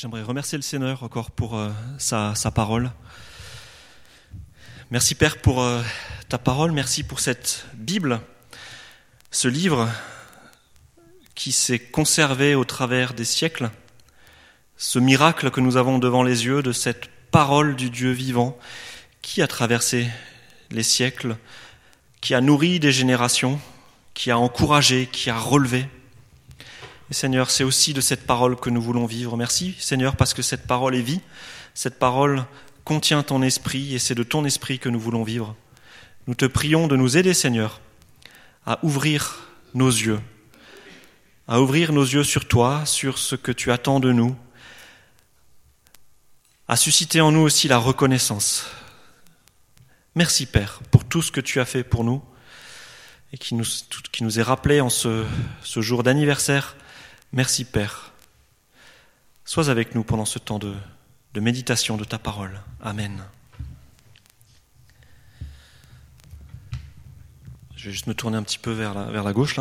J'aimerais remercier le Seigneur encore pour euh, sa, parole. Merci Père pour euh, ta parole, merci pour cette Bible, ce livre qui s'est conservé au travers des siècles, ce miracle que nous avons devant les yeux de cette parole du Dieu vivant qui a traversé les siècles, qui a nourri des générations, qui a encouragé, qui a relevé. Et Seigneur, c'est aussi de cette parole que nous voulons vivre. Merci Seigneur parce que cette parole est vie, cette parole contient ton esprit et c'est de ton esprit que nous voulons vivre. Nous te prions de nous aider Seigneur à ouvrir nos yeux, à ouvrir nos yeux sur toi, sur ce que tu attends de nous, à susciter en nous aussi la reconnaissance. Merci Père pour tout ce que tu as fait pour nous et qui nous, est rappelé en ce jour d'anniversaire Merci Père. Sois avec nous pendant ce temps de, méditation de ta parole. Amen. Je vais juste me tourner un petit peu vers la, gauche.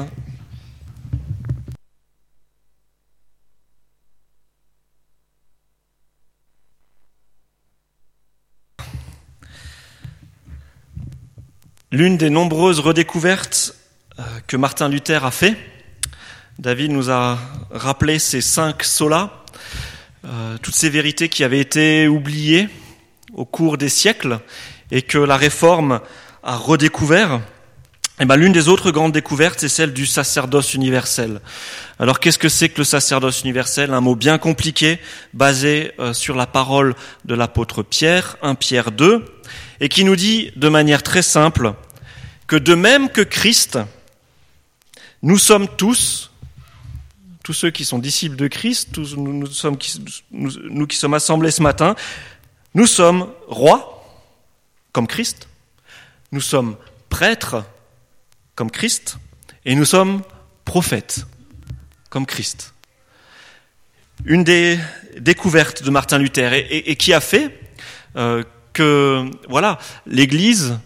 L'une des nombreuses redécouvertes euh, que Martin Luther a fait, David nous a rappelé ces cinq solas, euh, toutes ces vérités qui avaient été oubliées au cours des siècles et que la réforme a redécouvert. Et ben, l'une des autres grandes découvertes, c'est celle du sacerdoce universel. Alors, qu'est-ce que c'est que le sacerdoce universel? Un mot bien compliqué, basé euh, sur la parole de l'apôtre Pierre, 1 Pierre 2, et qui nous dit de manière très simple que de même que Christ, nous sommes tous, tous ceux qui sont disciples de Christ, nous, qui sommes assemblés ce matin, nous sommes rois, comme Christ, nous sommes prêtres, comme Christ, et nous sommes prophètes, comme Christ. Une des découvertes de Martin Luther et, qui a fait euh, que voilà l'Église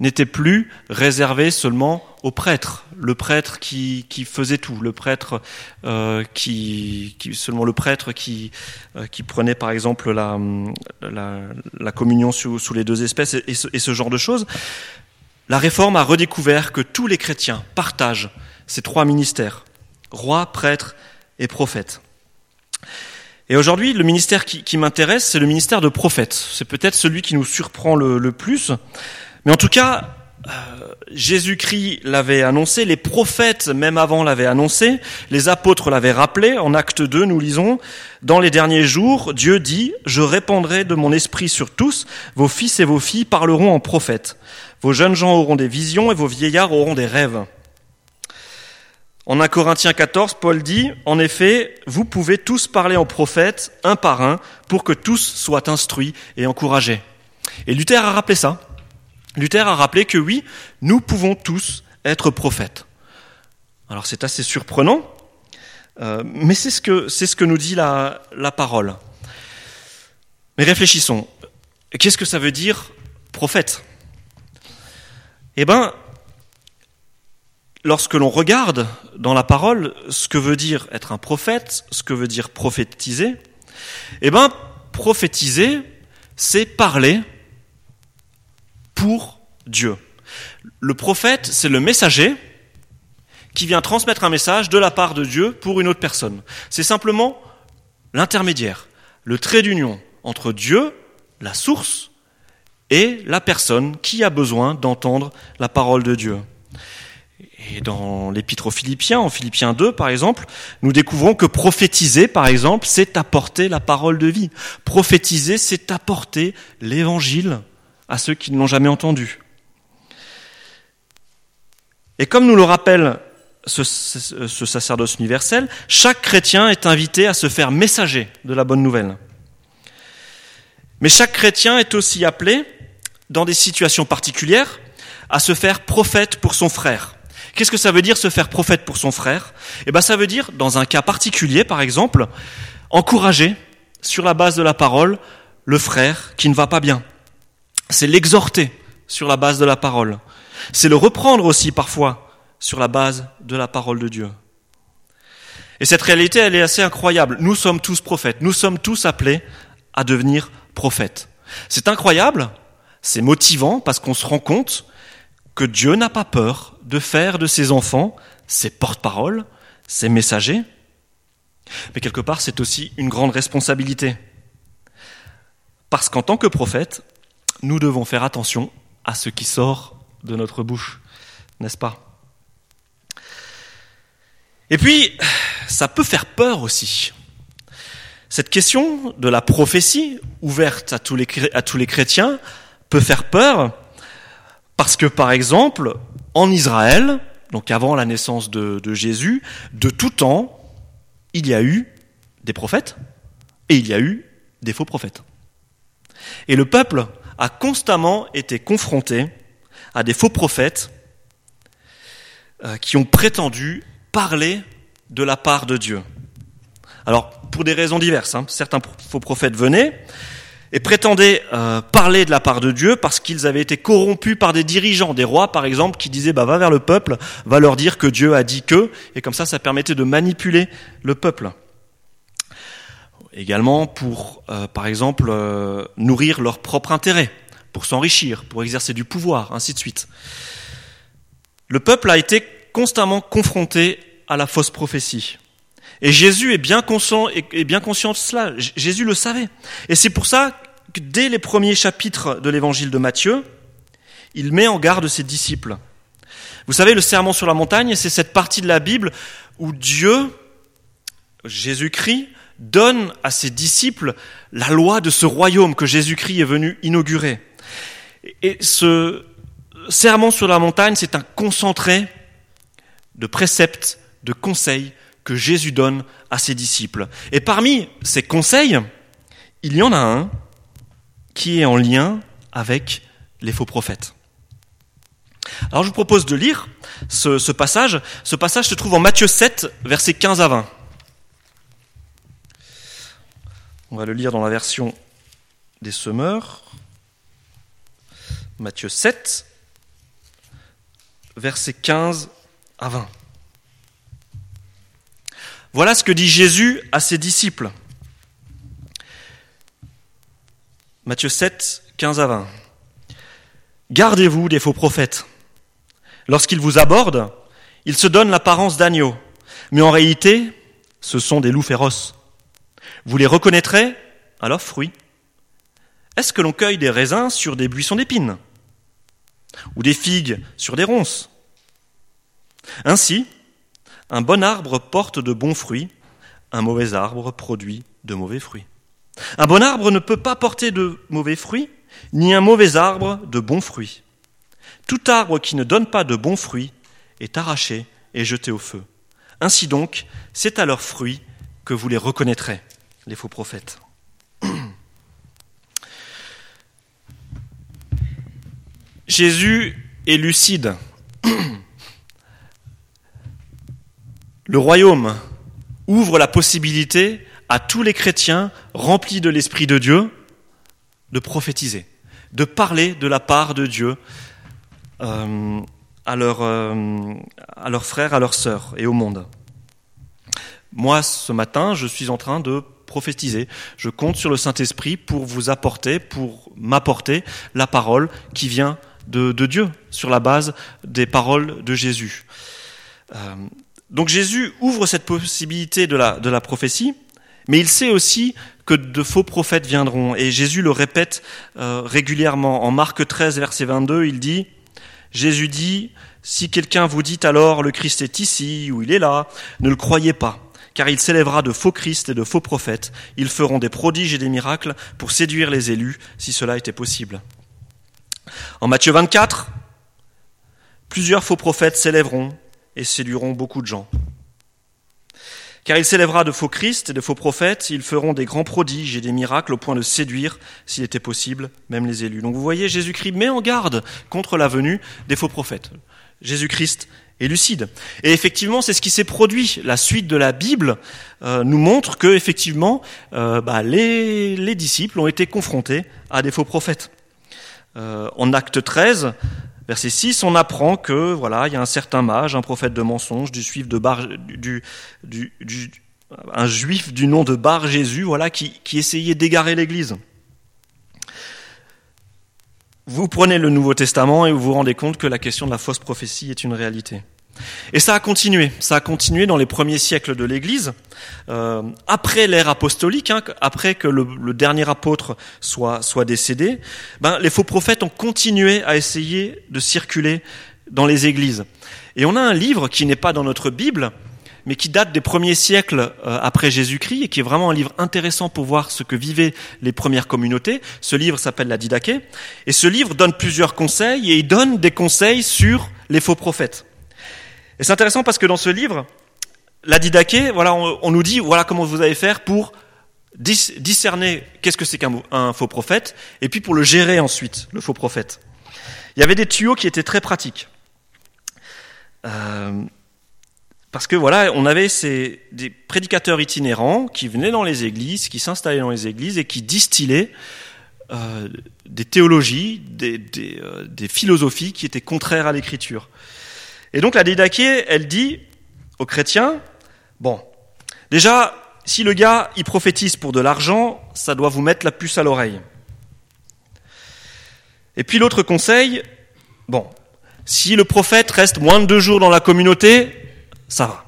n'était plus réservée seulement au prêtre, le prêtre qui, qui faisait tout, le prêtre euh, qui, qui, seulement le prêtre qui, euh, qui prenait par exemple la, la, la communion sous, sous, les deux espèces et, ce, et, ce, genre de choses. La réforme a redécouvert que tous les chrétiens partagent ces trois ministères roi, prêtre et prophète. Et aujourd'hui, le ministère qui, qui m'intéresse, c'est le ministère de prophète. C'est peut-être celui qui nous surprend le, le plus, mais en tout cas, Jésus-Christ l'avait annoncé, les prophètes même avant l'avaient annoncé, les apôtres l'avaient rappelé. En acte 2, nous lisons, Dans les derniers jours, Dieu dit, Je répandrai de mon esprit sur tous, vos fils et vos filles parleront en prophètes, vos jeunes gens auront des visions et vos vieillards auront des rêves. En 1 Corinthiens 14, Paul dit, En effet, vous pouvez tous parler en prophète, un par un, pour que tous soient instruits et encouragés. Et Luther a rappelé ça. Luther a rappelé que oui, nous pouvons tous être prophètes. Alors c'est assez surprenant, euh, mais c'est ce, que, nous dit la, la parole. Mais réfléchissons. Qu'est-ce que ça veut dire prophète? Eh bien, lorsque l'on regarde dans la parole ce que veut dire être un prophète, ce que veut dire prophétiser, eh bien, prophétiser, c'est parler pour Dieu. Le prophète, c'est le messager qui vient transmettre un message de la part de Dieu pour une autre personne. C'est simplement l'intermédiaire, le trait d'union entre Dieu, la source, et la personne qui a besoin d'entendre la parole de Dieu. Et dans l'épître aux Philippiens, en Philippiens 2 par exemple, nous découvrons que prophétiser par exemple, c'est apporter la parole de vie. Prophétiser, c'est apporter l'évangile à ceux qui ne l'ont jamais entendu. Et comme nous le rappelle ce, ce, ce, sacerdoce universel, chaque chrétien est invité à se faire messager de la bonne nouvelle. Mais chaque chrétien est aussi appelé, dans des situations particulières, à se faire prophète pour son frère. Qu'est-ce que ça veut dire se faire prophète pour son frère? Eh bien, ça veut dire, dans un cas particulier, par exemple, encourager, sur la base de la parole, le frère qui ne va pas bien, c'est l'exhorter sur la base de la parole. C'est le reprendre aussi parfois sur la base de la parole de Dieu. Et cette réalité, elle est assez incroyable. Nous sommes tous prophètes. Nous sommes tous appelés à devenir prophètes. C'est incroyable, c'est motivant parce qu'on se rend compte que Dieu n'a pas peur de faire de ses enfants ses porte-paroles, ses messagers. Mais quelque part, c'est aussi une grande responsabilité. Parce qu'en tant que prophète, nous devons faire attention à ce qui sort de notre bouche, n'est-ce pas? Et puis, ça peut faire peur aussi. Cette question de la prophétie, ouverte à tous les, à tous les chrétiens, peut faire peur parce que, par exemple, en Israël, donc avant la naissance de, de Jésus, de tout temps, il y a eu des prophètes et il y a eu des faux prophètes. Et le peuple a constamment été confronté à des faux prophètes euh, qui ont prétendu parler de la part de Dieu. Alors, pour des raisons diverses, hein, certains faux prophètes venaient et prétendaient euh, parler de la part de Dieu parce qu'ils avaient été corrompus par des dirigeants, des rois par exemple, qui disaient bah, va vers le peuple, va leur dire que Dieu a dit que, et comme ça, ça permettait de manipuler le peuple également pour, euh, par exemple, euh, nourrir leur propre intérêt, pour s'enrichir, pour exercer du pouvoir, ainsi de suite. Le peuple a été constamment confronté à la fausse prophétie. Et Jésus est bien conscient, est bien conscient de cela. Jésus le savait. Et c'est pour ça que dès les premiers chapitres de l'évangile de Matthieu, il met en garde ses disciples. Vous savez, le serment sur la montagne, c'est cette partie de la Bible où Dieu, Jésus-Christ, donne à ses disciples la loi de ce royaume que Jésus-Christ est venu inaugurer. Et ce serment sur la montagne, c'est un concentré de préceptes, de conseils que Jésus donne à ses disciples. Et parmi ces conseils, il y en a un qui est en lien avec les faux prophètes. Alors je vous propose de lire ce, ce passage. Ce passage se trouve en Matthieu 7, versets 15 à 20. On va le lire dans la version des semeurs. Matthieu 7, versets 15 à 20. Voilà ce que dit Jésus à ses disciples. Matthieu 7, 15 à 20. Gardez-vous des faux prophètes. Lorsqu'ils vous abordent, ils se donnent l'apparence d'agneaux, mais en réalité, ce sont des loups féroces. Vous les reconnaîtrez? À leurs fruits. Est-ce que l'on cueille des raisins sur des buissons d'épines? Ou des figues sur des ronces? Ainsi, un bon arbre porte de bons fruits, un mauvais arbre produit de mauvais fruits. Un bon arbre ne peut pas porter de mauvais fruits, ni un mauvais arbre de bons fruits. Tout arbre qui ne donne pas de bons fruits est arraché et jeté au feu. Ainsi donc, c'est à leurs fruits que vous les reconnaîtrez les faux prophètes. Jésus est lucide. Le royaume ouvre la possibilité à tous les chrétiens remplis de l'Esprit de Dieu de prophétiser, de parler de la part de Dieu euh, euh, à leurs frères, à leurs sœurs et au monde. Moi, ce matin, je suis en train de prophétiser. Je compte sur le Saint-Esprit pour vous apporter, pour m'apporter la parole qui vient de, Dieu, sur la base des paroles de Jésus. Euh, donc Jésus ouvre cette possibilité de la, de la prophétie, mais il sait aussi que de faux prophètes viendront. Et Jésus le répète euh, régulièrement. En Marc 13, verset 22, il dit, Jésus dit, si quelqu'un vous dit alors le Christ est ici ou il est là, ne le croyez pas car il s'élèvera de faux Christ et de faux prophètes. Ils feront des prodiges et des miracles pour séduire les élus, si cela était possible. En Matthieu 24, plusieurs faux prophètes s'élèveront et séduiront beaucoup de gens. Car il s'élèvera de faux Christ et de faux prophètes, ils feront des grands prodiges et des miracles au point de séduire, s'il était possible, même les élus. Donc vous voyez, Jésus-Christ met en garde contre la venue des faux prophètes. Jésus-Christ et. Et effectivement, c'est ce qui s'est produit. La suite de la Bible euh, nous montre que effectivement, euh, bah, les, les, disciples ont été confrontés à des faux prophètes. Euh, en Acte 13, Verset 6, on apprend que voilà, il y a un certain mage, un prophète de mensonge, du juif de Bar, du, du, du, un juif du nom de Bar Jésus, voilà, qui, qui essayait d'égarer l'Église. Vous prenez le Nouveau Testament et vous vous rendez compte que la question de la fausse prophétie est une réalité. Et ça a continué, ça a continué dans les premiers siècles de l'Église, euh, après l'ère apostolique, hein, après que le, le, dernier apôtre soit, soit décédé, ben, les faux prophètes ont continué à essayer de circuler dans les églises. Et on a un livre qui n'est pas dans notre Bible, mais qui date des premiers siècles euh, après Jésus-Christ et qui est vraiment un livre intéressant pour voir ce que vivaient les premières communautés. Ce livre s'appelle la Didaché, et ce livre donne plusieurs conseils et il donne des conseils sur les faux prophètes. Et c'est intéressant parce que dans ce livre, la Didaché, voilà, on, on, nous dit voilà comment vous allez faire pour discerner qu'est-ce que c'est qu'un faux prophète, et puis pour le gérer ensuite, le faux prophète. Il y avait des tuyaux qui étaient très pratiques. Euh, parce que voilà, on avait ces, des prédicateurs itinérants qui venaient dans les églises, qui s'installaient dans les églises et qui distillaient euh, des théologies, euh, des, philosophies qui étaient contraires à l'écriture. Et donc la Didaché, elle dit aux chrétiens, bon, déjà, si le gars, il prophétise pour de l'argent, ça doit vous mettre la puce à l'oreille. Et puis l'autre conseil, bon, si le prophète reste moins de deux jours dans la communauté, ça va.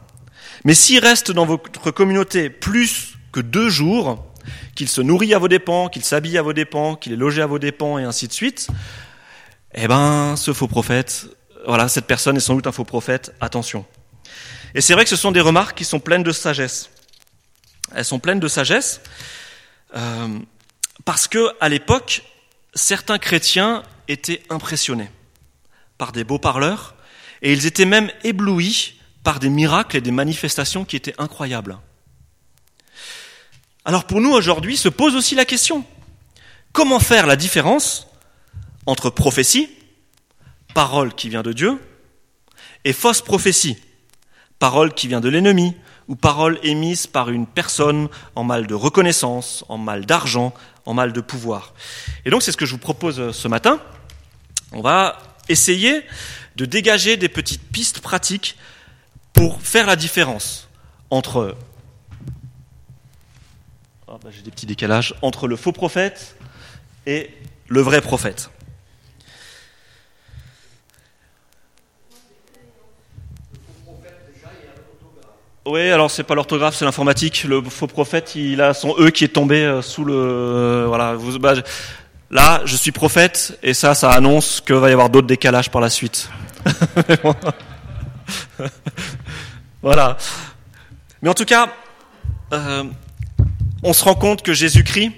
Mais s'il reste dans votre communauté plus que deux jours, qu'il se nourrit à vos dépens, qu'il s'habille à vos dépens, qu'il est logé à vos dépens et ainsi de suite, eh ben, ce faux prophète, voilà, cette personne est sans doute un faux prophète, attention. Et c'est vrai que ce sont des remarques qui sont pleines de sagesse. Elles sont pleines de sagesse euh, parce que à l'époque, certains chrétiens étaient impressionnés par des beaux parleurs et ils étaient même éblouis par des miracles et des manifestations qui étaient incroyables. Alors pour nous aujourd'hui se pose aussi la question comment faire la différence entre prophétie parole qui vient de Dieu, et fausse prophétie, parole qui vient de l'ennemi, ou parole émise par une personne en mal de reconnaissance, en mal d'argent, en mal de pouvoir. Et donc c'est ce que je vous propose euh, ce matin. On va essayer de dégager des petites pistes pratiques pour faire la différence entre oh, bah, j'ai des petits décalages entre le faux prophète et le vrai prophète. Oui, alors c'est pas l'orthographe, c'est l'informatique. Le faux prophète, il a son E qui est tombé euh, sous le. Euh, voilà. Vous, bah, là, je suis prophète, et ça, ça annonce qu'il va y avoir d'autres décalages par la suite. voilà. Mais en tout cas, euh, on se rend compte que Jésus-Christ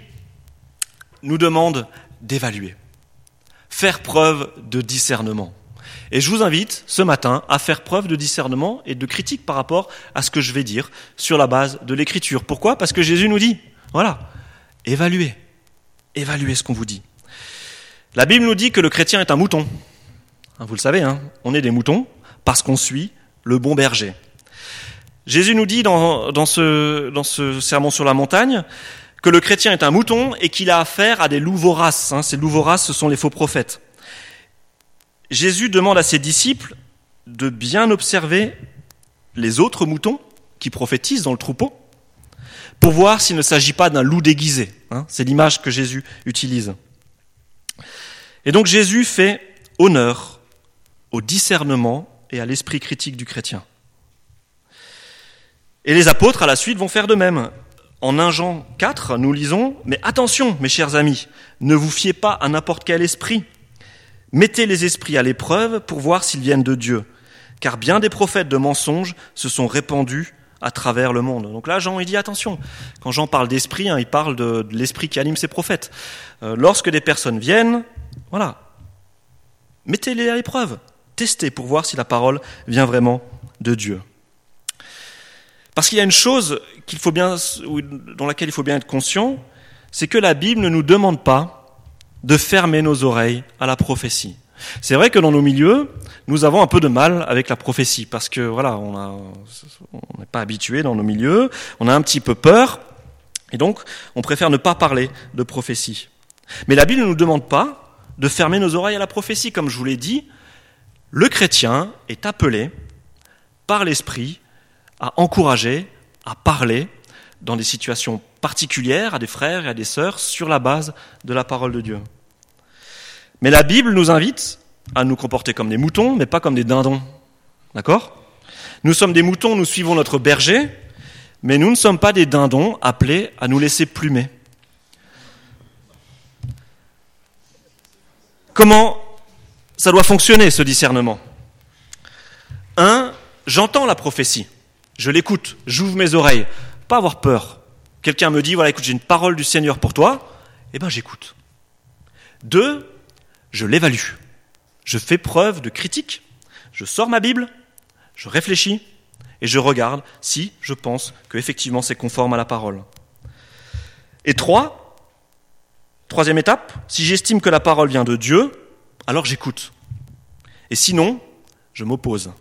nous demande d'évaluer, faire preuve de discernement. Et je vous invite ce matin à faire preuve de discernement et de critique par rapport à ce que je vais dire sur la base de l'écriture. Pourquoi? Parce que Jésus nous dit, voilà, évaluez, évaluez ce qu'on vous dit. La Bible nous dit que le chrétien est un mouton. Hein, vous le savez, hein, on est des moutons parce qu'on suit le bon berger. Jésus nous dit dans, dans, ce, dans ce sermon sur la montagne que le chrétien est un mouton et qu'il a affaire à des loups voraces. Hein, ces loups voraces, ce sont les faux prophètes. Jésus demande à ses disciples de bien observer les autres moutons qui prophétisent dans le troupeau pour voir s'il ne s'agit pas d'un loup déguisé. Hein. C'est l'image que Jésus utilise. Et donc Jésus fait honneur au discernement et à l'esprit critique du chrétien. Et les apôtres, à la suite, vont faire de même. En 1 Jean 4, nous lisons, Mais attention, mes chers amis, ne vous fiez pas à n'importe quel esprit, Mettez les esprits à l'épreuve pour voir s'ils viennent de Dieu, car bien des prophètes de mensonges se sont répandus à travers le monde. Donc là, Jean, il dit attention. Quand Jean parle d'esprit, hein, il parle de, l'esprit qui anime ses prophètes. Euh, lorsque des personnes viennent, voilà, mettez-les à l'épreuve. Testez pour voir si la parole vient vraiment de Dieu. Parce qu'il y a une chose qu'il dans laquelle il faut bien être conscient, c'est que la Bible ne nous demande pas de fermer nos oreilles à la prophétie. C'est vrai que dans nos milieux, nous avons un peu de mal avec la prophétie parce que voilà, on n'est pas habitué dans nos milieux, on a un petit peu peur et donc on préfère ne pas parler de prophétie. Mais la Bible ne nous demande pas de fermer nos oreilles à la prophétie, comme je vous l'ai dit. Le chrétien est appelé par l'Esprit à encourager, à parler dans des situations particulières à des frères et à des sœurs sur la base de la parole de Dieu. Mais la Bible nous invite à nous comporter comme des moutons, mais pas comme des dindons. D'accord? Nous sommes des moutons, nous suivons notre berger, mais nous ne sommes pas des dindons appelés à nous laisser plumer. Comment ça doit fonctionner, ce discernement Un, j'entends la prophétie, je l'écoute, j'ouvre mes oreilles, pas avoir peur. Quelqu'un me dit, voilà, écoute, j'ai une parole du Seigneur pour toi, eh bien j'écoute. Deux, je l'évalue. Je fais preuve de critique, je sors ma Bible, je réfléchis et je regarde si je pense que effectivement c'est conforme à la parole. Et trois, troisième étape, si j'estime que la parole vient de Dieu, alors j'écoute. Et sinon, je m'oppose.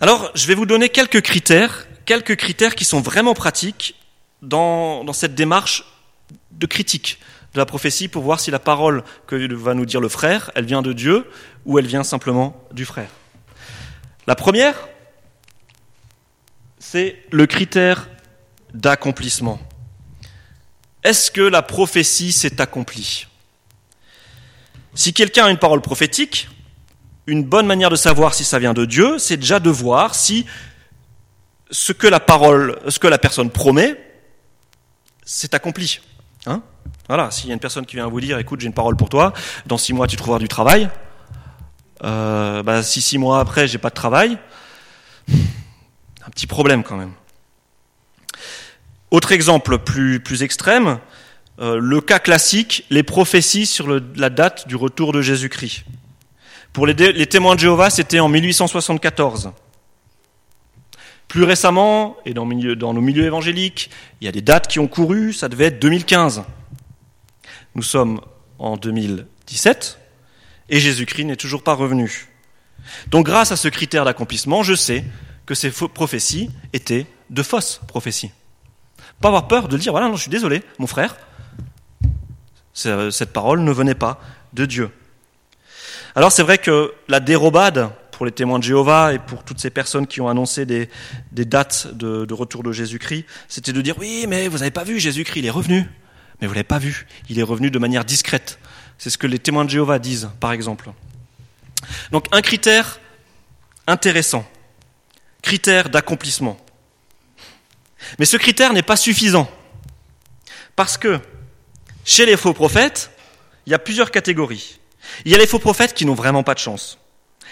Alors, je vais vous donner quelques critères, quelques critères qui sont vraiment pratiques dans, cette démarche de critique de la prophétie pour voir si la parole que va nous dire le frère, elle vient de Dieu ou elle vient simplement du frère. La première, c'est le critère d'accomplissement. Est-ce que la prophétie s'est accomplie? Si quelqu'un a une parole prophétique, une bonne manière de savoir si ça vient de Dieu, c'est déjà de voir si ce que la parole, ce que la personne promet, s'est accompli. Hein voilà, s'il y a une personne qui vient vous dire, écoute, j'ai une parole pour toi, dans six mois tu trouveras du travail, euh, bah, si six mois après j'ai pas de travail, un petit problème quand même. Autre exemple plus, plus extrême, euh, le cas classique, les prophéties sur la date du retour de Jésus-Christ. Pour les, témoins de Jéhovah, c'était en 1874. Plus récemment, et dans, milieu, dans nos milieux évangéliques, il y a des dates qui ont couru, ça devait être 2015. Nous sommes en 2017 et Jésus-Christ n'est toujours pas revenu. Donc grâce à ce critère d'accomplissement, je sais que ces prophéties étaient de fausses prophéties. Pas avoir peur de dire, voilà, non, je suis désolé, mon frère, cette parole ne venait pas de Dieu. Alors c'est vrai que la dérobade pour les témoins de Jéhovah et pour toutes ces personnes qui ont annoncé des, dates de, de, retour de Jésus-Christ, c'était de dire, oui, mais vous n'avez pas vu, Jésus-Christ, il est revenu mais vous ne l'avez pas vu. Il est revenu de manière discrète. C'est ce que les témoins de Jéhovah disent, par exemple. Donc un critère intéressant, critère d'accomplissement. Mais ce critère n'est pas suffisant. Parce que chez les faux prophètes, il y a plusieurs catégories. Il y a les faux prophètes qui n'ont vraiment pas de chance.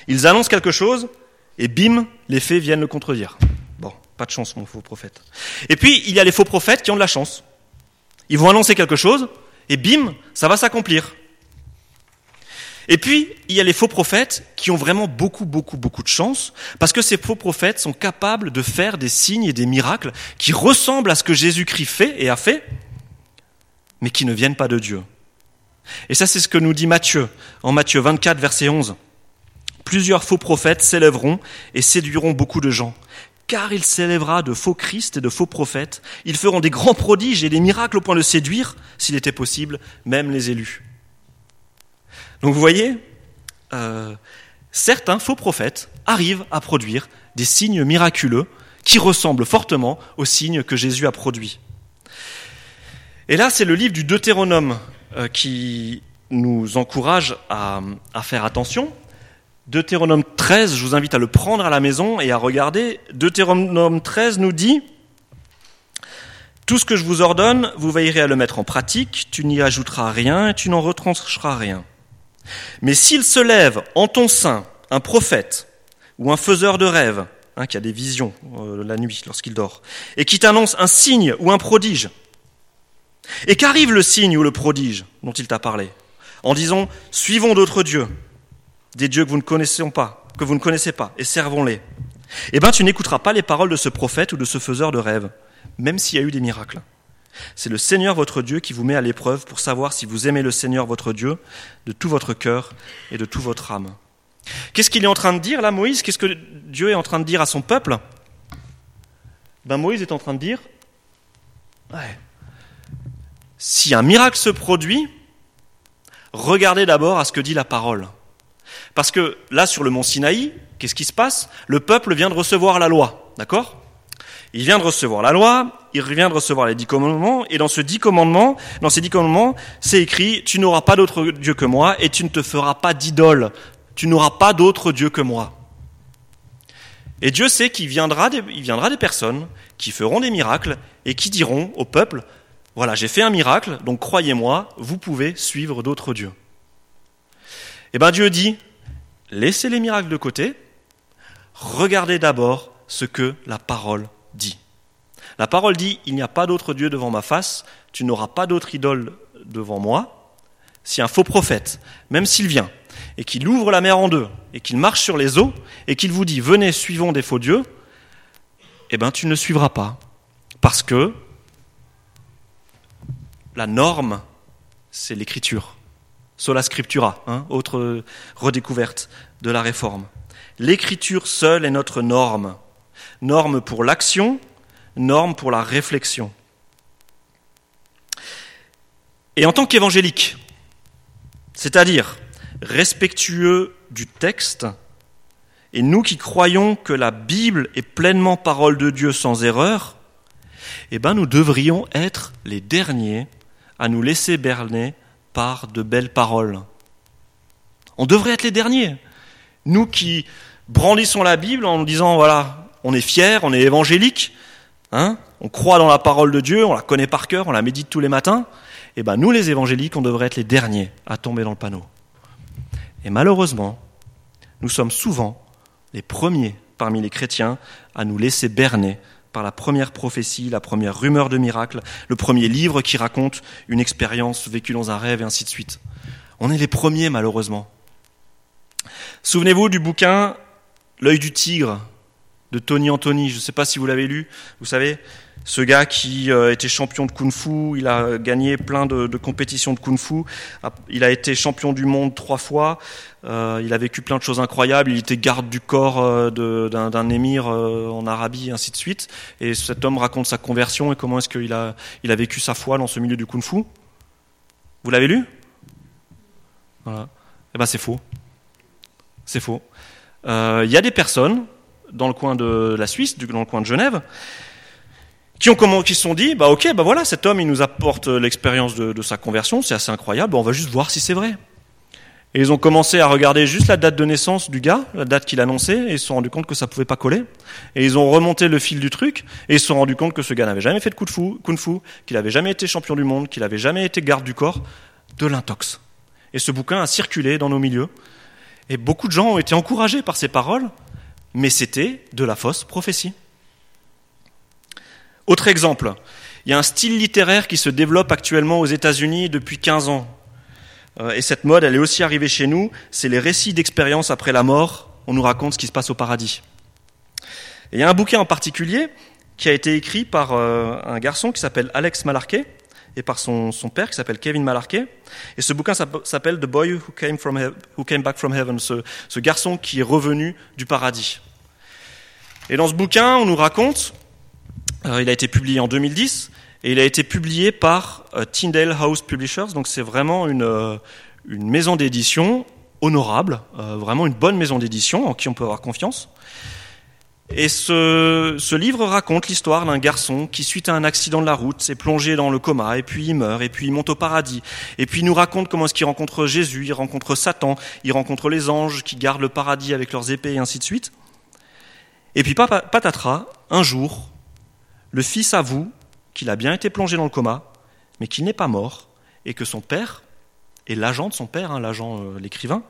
Ils annoncent quelque chose et bim, les faits viennent le contredire. Bon, pas de chance, mon faux prophète. Et puis, il y a les faux prophètes qui ont de la chance. Ils vont annoncer quelque chose, et bim, ça va s'accomplir. Et puis, il y a les faux prophètes qui ont vraiment beaucoup, beaucoup, beaucoup de chance, parce que ces faux prophètes sont capables de faire des signes et des miracles qui ressemblent à ce que Jésus-Christ fait et a fait, mais qui ne viennent pas de Dieu. Et ça, c'est ce que nous dit Matthieu, en Matthieu 24, verset 11. Plusieurs faux prophètes s'élèveront et séduiront beaucoup de gens car il s'élèvera de faux Christ et de faux prophètes. Ils feront des grands prodiges et des miracles au point de séduire, s'il était possible, même les élus. Donc vous voyez, euh, certains faux prophètes arrivent à produire des signes miraculeux qui ressemblent fortement aux signes que Jésus a produits. Et là, c'est le livre du Deutéronome euh, qui nous encourage à faire attention, Deutéronome 13, je vous invite à le prendre à la maison et à regarder. Deutéronome 13 nous dit Tout ce que je vous ordonne, vous veillerez à le mettre en pratique, tu n'y ajouteras rien et tu n'en retrancheras rien. Mais s'il se lève en ton sein un prophète ou un faiseur de rêves, hein, qui a des visions euh, la nuit lorsqu'il dort, et qui t'annonce un signe ou un prodige, et qu'arrive le signe ou le prodige dont il t'a parlé, en disant Suivons d'autres dieux des dieux que vous ne connaissez pas, que vous ne connaissez pas, et servons-les. Eh bien, tu n'écouteras pas les paroles de ce prophète ou de ce faiseur de rêves, même s'il y a eu des miracles. C'est le Seigneur votre Dieu qui vous met à l'épreuve pour savoir si vous aimez le Seigneur votre Dieu de tout votre cœur et de toute votre âme. Qu'est-ce qu'il est en train de dire là, Moïse? Qu'est-ce que Dieu est en train de dire à son peuple? Ben, Moïse est en train de dire ouais, si un miracle se produit, regardez d'abord à ce que dit la parole. Parce que là, sur le mont Sinaï, qu'est-ce qui se passe? Le peuple vient de recevoir la loi, d'accord? Il vient de recevoir la loi, il vient de recevoir les dix commandements, et dans ce dix commandements, dans ces dix commandements, c'est écrit Tu n'auras pas d'autre Dieu que moi, et tu ne te feras pas d'idole. Tu n'auras pas d'autre Dieu que moi. Et Dieu sait qu'il viendra, des, viendra des personnes qui feront des miracles et qui diront au peuple Voilà, j'ai fait un miracle, donc croyez-moi, vous pouvez suivre d'autres dieux. Eh bien Dieu dit Laissez les miracles de côté, regardez d'abord ce que la parole La parole dit, il n'y a pas d'autre Dieu devant ma face, tu n'auras pas d'autre idole devant moi. Si un faux prophète, même s'il vient, et qu'il ouvre la mer en deux, et qu'il marche sur les eaux, et qu'il vous dit, venez, suivons des faux dieux, eh bien tu ne le suivras pas. Parce que la norme, c'est l'écriture. Sola scriptura, hein, autre redécouverte de la réforme. L'écriture seule est notre norme. Norme pour l'action, norme pour la réflexion. Et en tant qu'évangélique, c'est-à-dire respectueux du texte, et nous qui croyons que la Bible est pleinement parole de Dieu sans erreur, eh ben nous devrions être les derniers à nous laisser berner par de belles paroles. On devrait être les derniers. Nous qui brandissons la Bible en disant voilà, on est fiers, on est évangélique, hein, on croit dans la parole de Dieu, on la connaît par cœur, on la médite tous les matins, et eh ben nous les évangéliques, on devrait être les derniers à tomber dans le panneau. Et malheureusement, nous sommes souvent les premiers parmi les chrétiens à nous laisser berner par la première prophétie, la première rumeur de miracle, le premier livre qui raconte une expérience vécue dans un rêve et ainsi de suite. On est les premiers malheureusement. Souvenez-vous du bouquin L'œil du tigre de Tony Anthony, je ne sais pas si vous l'avez lu, vous savez, ce gars qui euh, était champion de kung-fu, il a gagné plein de, compétitions de kung-fu, il a été champion du monde trois fois, euh, il a vécu plein de choses incroyables, il était garde du corps euh, d'un émir en Arabie, et ainsi de suite. Et cet homme raconte sa conversion et comment est-ce qu'il a, il a vécu sa foi dans ce milieu du kung-fu. Vous l'avez lu? Voilà. Eh ben c'est faux. C'est faux. Il y a des personnes dans le coin de la Suisse, dans le coin de Genève, qui ont qui se sont dit, bah ok, bah voilà, cet homme, il nous apporte l'expérience de, sa conversion, c'est assez incroyable, on va juste voir si c'est vrai. Et ils ont commencé à regarder juste la date de naissance du gars, la date qu'il annonçait, et ils se sont rendus compte que ça pouvait pas coller. Et ils ont remonté le fil du truc, et ils se sont rendus compte que ce gars n'avait jamais fait de coup de fou, kung fu, qu'il avait jamais été champion du monde, qu'il avait jamais été garde du corps, de l'intox. Et ce bouquin a circulé dans nos milieux, et beaucoup de gens ont été encouragés par ces paroles, mais c'était de la fausse prophétie. Autre exemple, il y a un style littéraire qui se développe actuellement aux États-Unis depuis 15 ans. Euh, et cette mode, elle est aussi arrivée chez nous, c'est les récits d'expérience après la mort, on nous raconte ce qui se passe au paradis. Et il y a un bouquin en particulier qui a été écrit par euh, un garçon qui s'appelle Alex Malarkey et par son, père qui s'appelle Kevin Malarkey. Et ce bouquin s'appelle The Boy Who Came Back from Heaven, ce garçon qui est revenu du paradis. Et dans ce bouquin, on nous raconte, euh, il a été publié en 2010, et il a été publié par euh, Tyndale House Publishers, donc c'est vraiment une, euh, une maison d'édition honorable, vraiment une bonne maison d'édition en qui on peut avoir confiance. Et ce, ce livre raconte l'histoire d'un garçon qui, suite à un accident de la route, s'est plongé dans le coma, et puis il meurt, et puis il monte au paradis. Et puis il nous raconte comment est-ce qu'il rencontre Jésus, il rencontre Satan, il rencontre les anges qui gardent le paradis avec leurs épées, et ainsi de suite. Et puis patatras, un jour, le fils avoue qu'il a bien été plongé dans le coma, mais qu'il n'est pas mort, et que son père et l'agent de son père, hein, l'agent, euh, l'écrivain,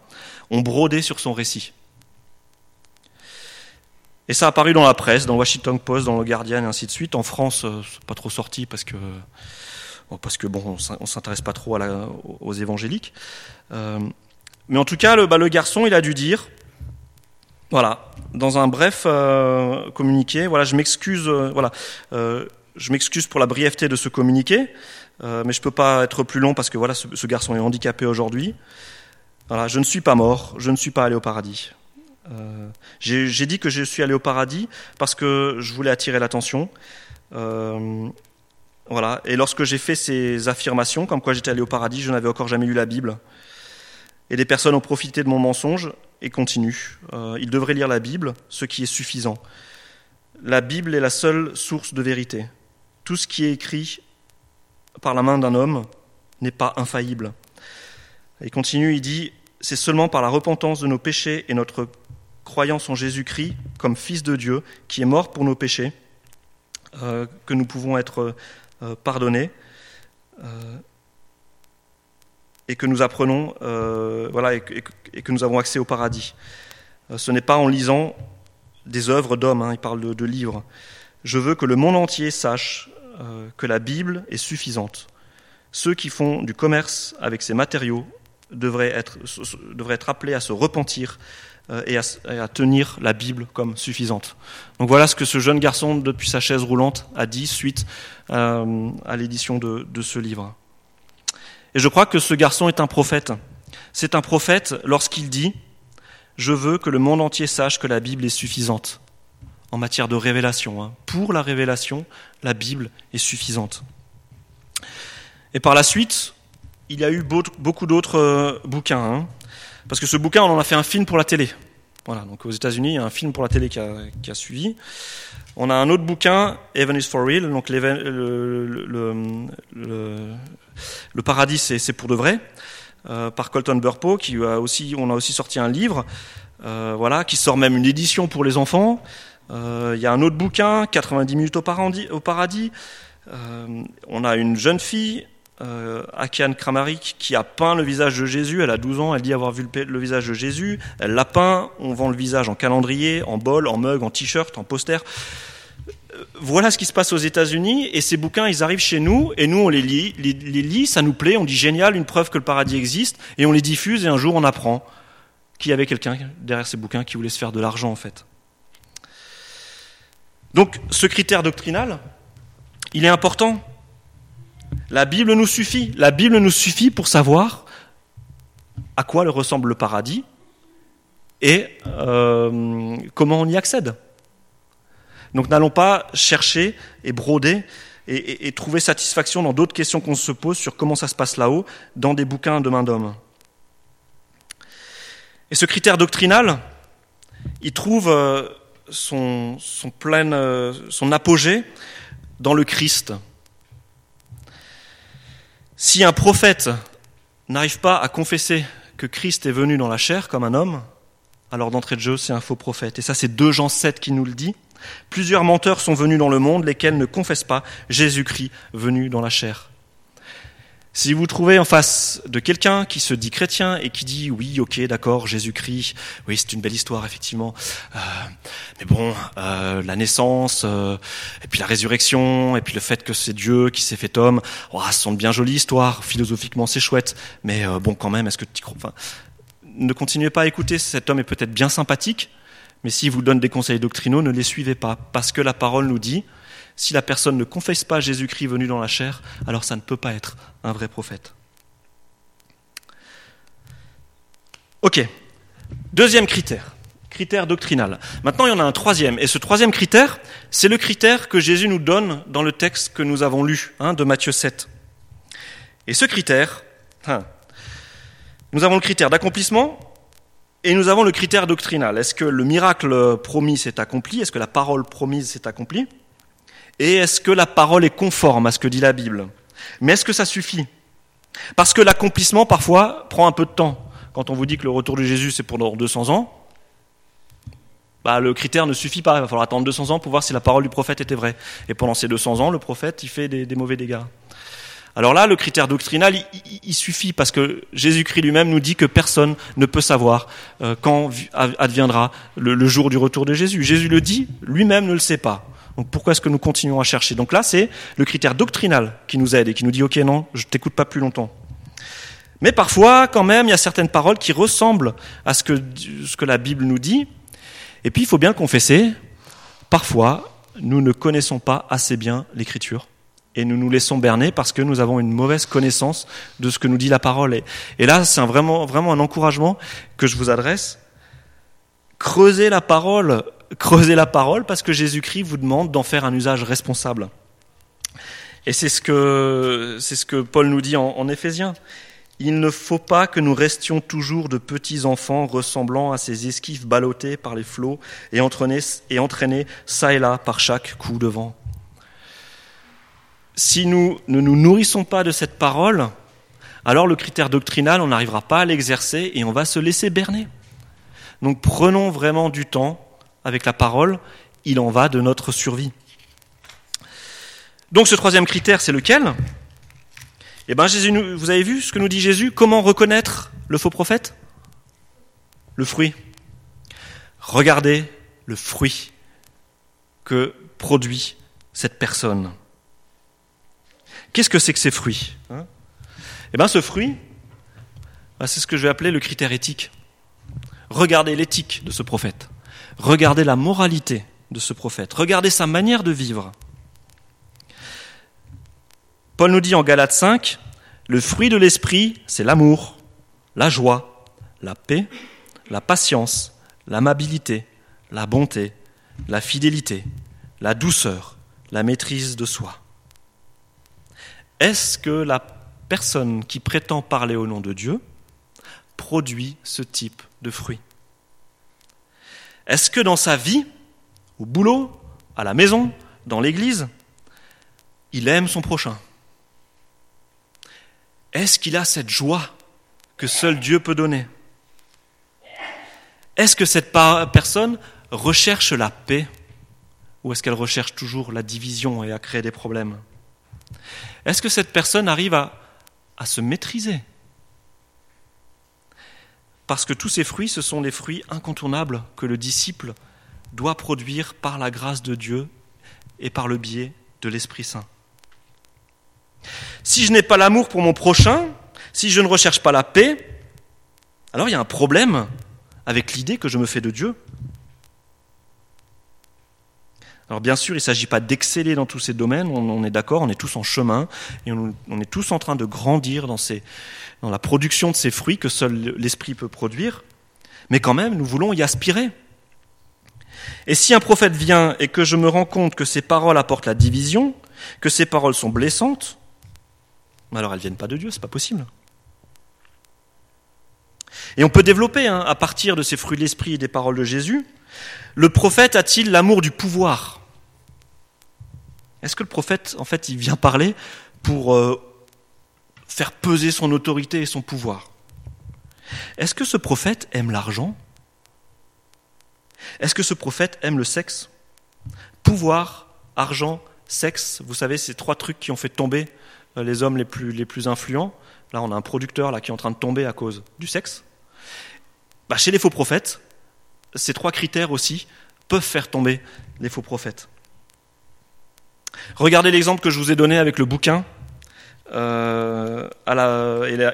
ont brodé sur son récit. Et ça a apparu dans la presse, dans le Washington Post, dans le Guardian, et ainsi de suite. En France, euh, pas trop sorti parce que parce que bon, on s'intéresse pas trop aux évangéliques. Euh, mais en tout cas, le, bah, le garçon, il a dû dire voilà, dans un bref euh, communiqué, voilà, je m'excuse, euh, voilà, euh, je m'excuse pour la brièveté de ce communiqué, mais je peux pas être plus long parce que voilà, ce, garçon est handicapé aujourd'hui. Voilà, je ne suis pas mort, je ne suis pas allé au paradis. J'ai dit que je suis allé au paradis parce que je voulais attirer l'attention. voilà, et lorsque j'ai fait ces affirmations, comme quoi j'étais allé au paradis, je n'avais encore jamais lu la Bible. Et des personnes ont profité de mon mensonge et continue. Euh, il devrait lire la Bible, ce qui est suffisant. La Bible est la seule source de vérité. Tout ce qui est écrit par la main d'un homme n'est pas infaillible. Il continue, il dit, c'est seulement par la repentance de nos péchés et notre croyance en Jésus-Christ comme Fils de Dieu, qui est mort pour nos péchés, euh, que nous pouvons être euh, pardonnés et que nous apprenons, voilà, et, que nous avons accès au paradis. ce n'est pas en lisant des œuvres d'hommes, hein, il parle de, livres. Je veux que le monde entier sache que la Bible est suffisante. Ceux qui font du commerce avec ces matériaux devraient être, devraient être appelés à se repentir euh, et à, tenir la Bible comme suffisante. Donc voilà ce que ce jeune garçon, depuis sa chaise roulante, a dit suite euh, à l'édition de ce livre. Et je crois que ce garçon est un prophète. C'est un prophète lorsqu'il dit ⁇ Je veux que le monde entier sache que la Bible est suffisante en matière de révélation. Hein. Pour la révélation, la Bible est suffisante. Et par la suite, il y a eu beaucoup d'autres euh, bouquins. Hein. Parce que ce bouquin, on en a fait un film pour la télé. Voilà, donc aux États-Unis, il y a un film pour la télé qui a, qui a suivi. On a un autre bouquin, Heaven is for real, donc le, paradis c'est pour de vrai, euh, par Colton Burpo, qui a aussi, on a aussi sorti un livre, euh, voilà, qui sort même une édition pour les enfants. Euh, il y a un autre bouquin, 90 minutes au paradis. On a une jeune fille, euh, Akiane Kramarik qui a peint le visage de Jésus. Elle a 12 ans, elle dit avoir vu le, visage de Jésus. Elle l'a peint, on vend le visage en calendrier, en bol, en mug, en t-shirt, en poster. Euh, voilà ce qui se passe aux États-Unis et ces bouquins, ils arrivent chez nous et nous on les lit, les lit, ça nous plaît, on dit génial, une preuve que le paradis existe et on les diffuse et un jour on apprend qu'il y avait quelqu'un derrière ces bouquins qui voulait se faire de l'argent en fait. Donc ce critère doctrinal, il est important la Bible nous suffit. La Bible nous suffit pour savoir à quoi le ressemble le paradis et euh, comment on y accède. Donc n'allons pas chercher et broder et, trouver satisfaction dans d'autres questions qu'on se pose sur comment ça se passe là-haut dans des bouquins de main d'homme. Et ce critère doctrinal, il trouve euh, euh, son apogée dans le Christ. Si un prophète n'arrive pas à confesser que Christ est venu dans la chair comme un homme, alors d'entrée de jeu, c'est un faux prophète. Et ça, c'est 2 Jean 7 qui nous le dit. Plusieurs menteurs sont venus dans le monde, lesquels ne confessent pas Jésus-Christ venu dans la chair. Si vous trouvez en face de quelqu'un qui se dit chrétien et qui dit oui, ok, d'accord, Jésus-Christ, oui, c'est une belle histoire effectivement, euh, mais bon, euh, la naissance, euh, et puis la résurrection, et puis le fait que c'est Dieu qui s'est fait homme, oh, ce sont de bien jolies histoires, philosophiquement c'est chouette, mais bon, quand même, est-ce que tu crois? Enfin, Ne continuez pas à écouter, cet homme est peut-être bien sympathique, mais s'il vous donne des conseils doctrinaux, ne les suivez pas, parce que la parole nous dit si la personne ne confesse pas Jésus-Christ venu dans la chair, alors ça ne peut pas être un vrai prophète. Ok. Deuxième critère, critère doctrinal. Maintenant, il y en a un troisième. Et ce troisième critère, c'est le critère que Jésus nous donne dans le texte que nous avons lu, hein, de Matthieu 7. Et ce critère, hein, nous avons le critère d'accomplissement et nous avons le critère doctrinal. Est-ce que le miracle promis s'est accompli? Est-ce que la parole promise s'est accomplie? Et est-ce que la parole est conforme à ce que dit la Bible? Mais est-ce que ça suffit? Parce que l'accomplissement, parfois, prend un peu de temps. Quand on vous dit que le retour de Jésus, c'est pour 200 ans, bah, le critère ne suffit pas. Il va falloir attendre 200 ans pour voir si la parole du prophète était vraie. Et pendant ces 200 ans, le prophète, il fait des, mauvais dégâts. Alors là, le critère doctrinal, il, suffit parce que Jésus-Christ lui-même nous dit que personne ne peut savoir euh, quand adviendra le jour du retour de Jésus. Jésus le dit, lui-même ne le sait pas. Donc pourquoi est-ce que nous continuons à chercher? Donc là, c'est le critère doctrinal qui nous aide et qui nous dit, OK, non, je t'écoute pas plus longtemps. Mais parfois, quand même, il y a certaines paroles qui ressemblent à ce que, ce que la Bible nous dit. Et puis, il faut bien confesser, parfois, nous ne connaissons pas assez bien l'Écriture. Et nous nous laissons berner parce que nous avons une mauvaise connaissance de ce que nous dit la parole. Et, et là, c'est vraiment, vraiment un encouragement que je vous adresse. Creusez la parole creuser la parole parce que Jésus-Christ vous demande d'en faire un usage responsable. Et c'est ce que, c'est ce que Paul nous dit en, en Éphésiens. Il ne faut pas que nous restions toujours de petits enfants ressemblant à ces esquifs ballottés par les flots et entraînés, et entraînés ça et là par chaque coup de vent. Si nous ne nous nourrissons pas de cette parole, alors le critère doctrinal, on n'arrivera pas à l'exercer et on va se laisser berner. Donc prenons vraiment du temps avec la parole, il en va de notre survie. Donc ce troisième critère, c'est lequel? Eh bien, Jésus, vous avez vu ce que nous dit Jésus? Comment reconnaître le faux prophète? Le fruit. Regardez le fruit que produit cette personne. Qu'est-ce que c'est que ces fruits? Hein? Eh bien, ce fruit, bah, c'est ce que je vais appeler le critère éthique. Regardez l'éthique de ce prophète. Regardez la moralité de ce prophète. Regardez sa manière de vivre. Paul nous dit en Galates 5, le fruit de l'esprit, c'est l'amour, la joie, la paix, la patience, l'amabilité, la bonté, la fidélité, la douceur, la maîtrise de soi. Est-ce que la personne qui prétend parler au nom de Dieu produit ce type de fruit? Est-ce que dans sa vie, au boulot, à la maison, dans l'église, il aime son prochain? Est-ce qu'il a cette joie que seul Dieu peut donner? Est-ce que cette personne recherche la paix? Ou est-ce qu'elle recherche toujours la division et à créer des problèmes? Est-ce que cette personne arrive à, à se maîtriser? Parce que tous ces fruits, ce sont les fruits incontournables que le disciple doit produire par la grâce de Dieu et par le biais de l'Esprit Saint. Si je n'ai pas l'amour pour mon prochain, si je ne recherche pas la paix, alors il y a un problème avec l'idée que je me fais de Dieu. Alors bien sûr, il ne s'agit pas d'exceller dans tous ces domaines, on, est d'accord, on est tous en chemin, et on, est tous en train de grandir dans, dans la production de ces fruits que seul l'Esprit peut produire, mais quand même, nous voulons y aspirer. Et si un prophète vient et que je me rends compte que ses paroles apportent la division, que ses paroles sont blessantes, alors elles viennent pas de Dieu, c'est pas possible. Et on peut développer, hein, à partir de ces fruits de l'esprit et des paroles de Jésus, le prophète a-t-il l'amour du pouvoir? Est-ce que le prophète, en fait, il vient parler pour euh, faire peser son autorité et son pouvoir? Est-ce que ce prophète aime l'argent? Est-ce que ce prophète aime le sexe? Pouvoir, argent, sexe, vous savez, ces trois trucs qui ont fait tomber euh, les hommes les plus, influents. Là, on a un producteur qui est en train de tomber à cause du sexe. Bah, chez les faux prophètes, ces trois critères aussi peuvent faire tomber les faux prophètes. Regardez l'exemple que je vous ai donné avec le bouquin euh,